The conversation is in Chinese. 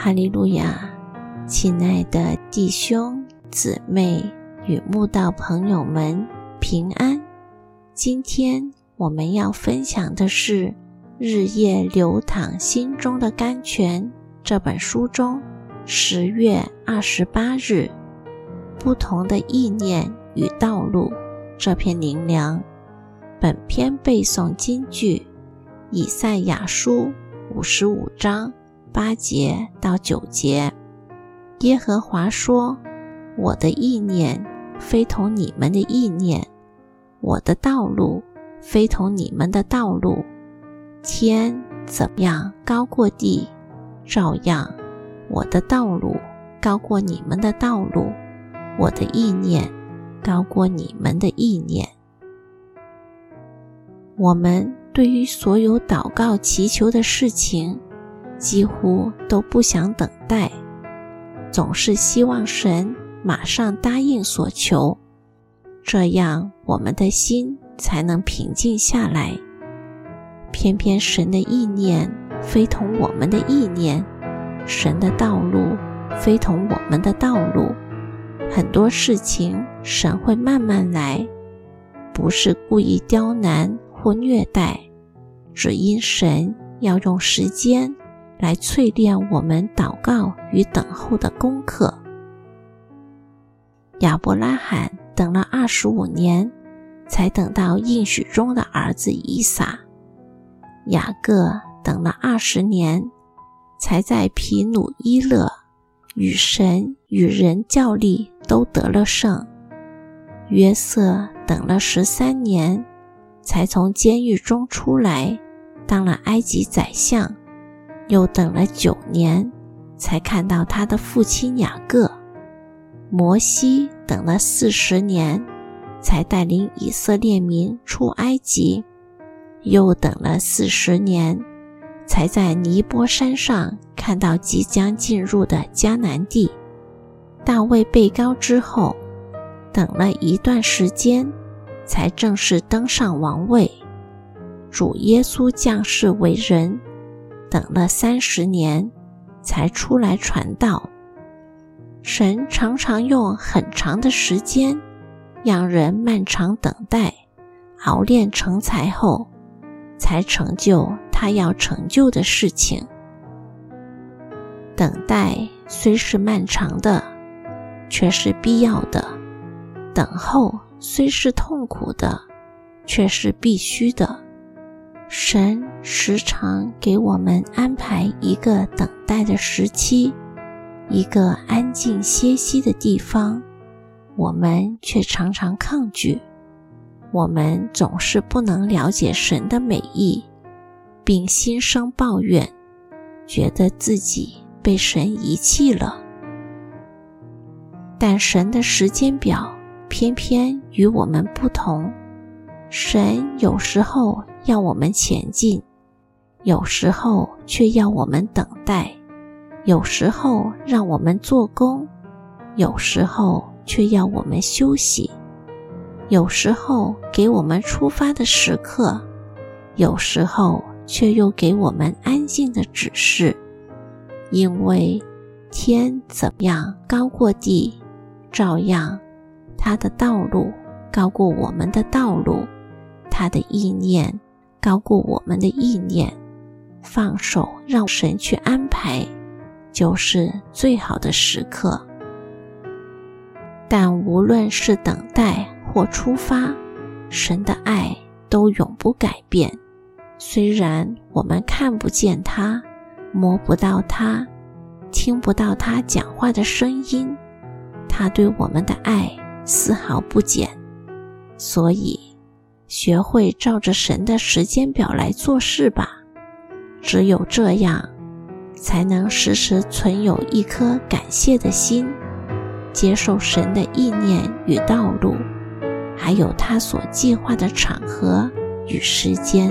哈利路亚！亲爱的弟兄姊妹与慕道朋友们，平安！今天我们要分享的是《日夜流淌心中的甘泉》这本书中十月二十八日不同的意念与道路这篇灵粮。本篇背诵金句：以赛亚书五十五章。八节到九节，耶和华说：“我的意念非同你们的意念，我的道路非同你们的道路。天怎样高过地，照样我的道路高过你们的道路，我的意念高过你们的意念。”我们对于所有祷告祈求的事情。几乎都不想等待，总是希望神马上答应所求，这样我们的心才能平静下来。偏偏神的意念非同我们的意念，神的道路非同我们的道路，很多事情神会慢慢来，不是故意刁难或虐待，只因神要用时间。来淬炼我们祷告与等候的功课。亚伯拉罕等了二十五年，才等到应许中的儿子以撒；雅各等了二十年，才在皮努伊勒与神与人较力都得了胜；约瑟等了十三年，才从监狱中出来，当了埃及宰相。又等了九年，才看到他的父亲雅各。摩西等了四十年，才带领以色列民出埃及。又等了四十年，才在尼波山上看到即将进入的迦南地。大卫被高之后，等了一段时间，才正式登上王位。主耶稣降世为人。等了三十年，才出来传道。神常常用很长的时间，让人漫长等待，熬炼成才后，才成就他要成就的事情。等待虽是漫长的，却是必要的；等候虽是痛苦的，却是必须的。神时常给我们安排一个等待的时期，一个安静歇息的地方，我们却常常抗拒。我们总是不能了解神的美意，并心生抱怨，觉得自己被神遗弃了。但神的时间表偏偏与我们不同。神有时候要我们前进，有时候却要我们等待；有时候让我们做工，有时候却要我们休息；有时候给我们出发的时刻，有时候却又给我们安静的指示。因为天怎么样高过地，照样他的道路高过我们的道路。他的意念高过我们的意念，放手让神去安排，就是最好的时刻。但无论是等待或出发，神的爱都永不改变。虽然我们看不见他，摸不到他，听不到他讲话的声音，他对我们的爱丝毫不减。所以。学会照着神的时间表来做事吧，只有这样，才能时时存有一颗感谢的心，接受神的意念与道路，还有他所计划的场合与时间。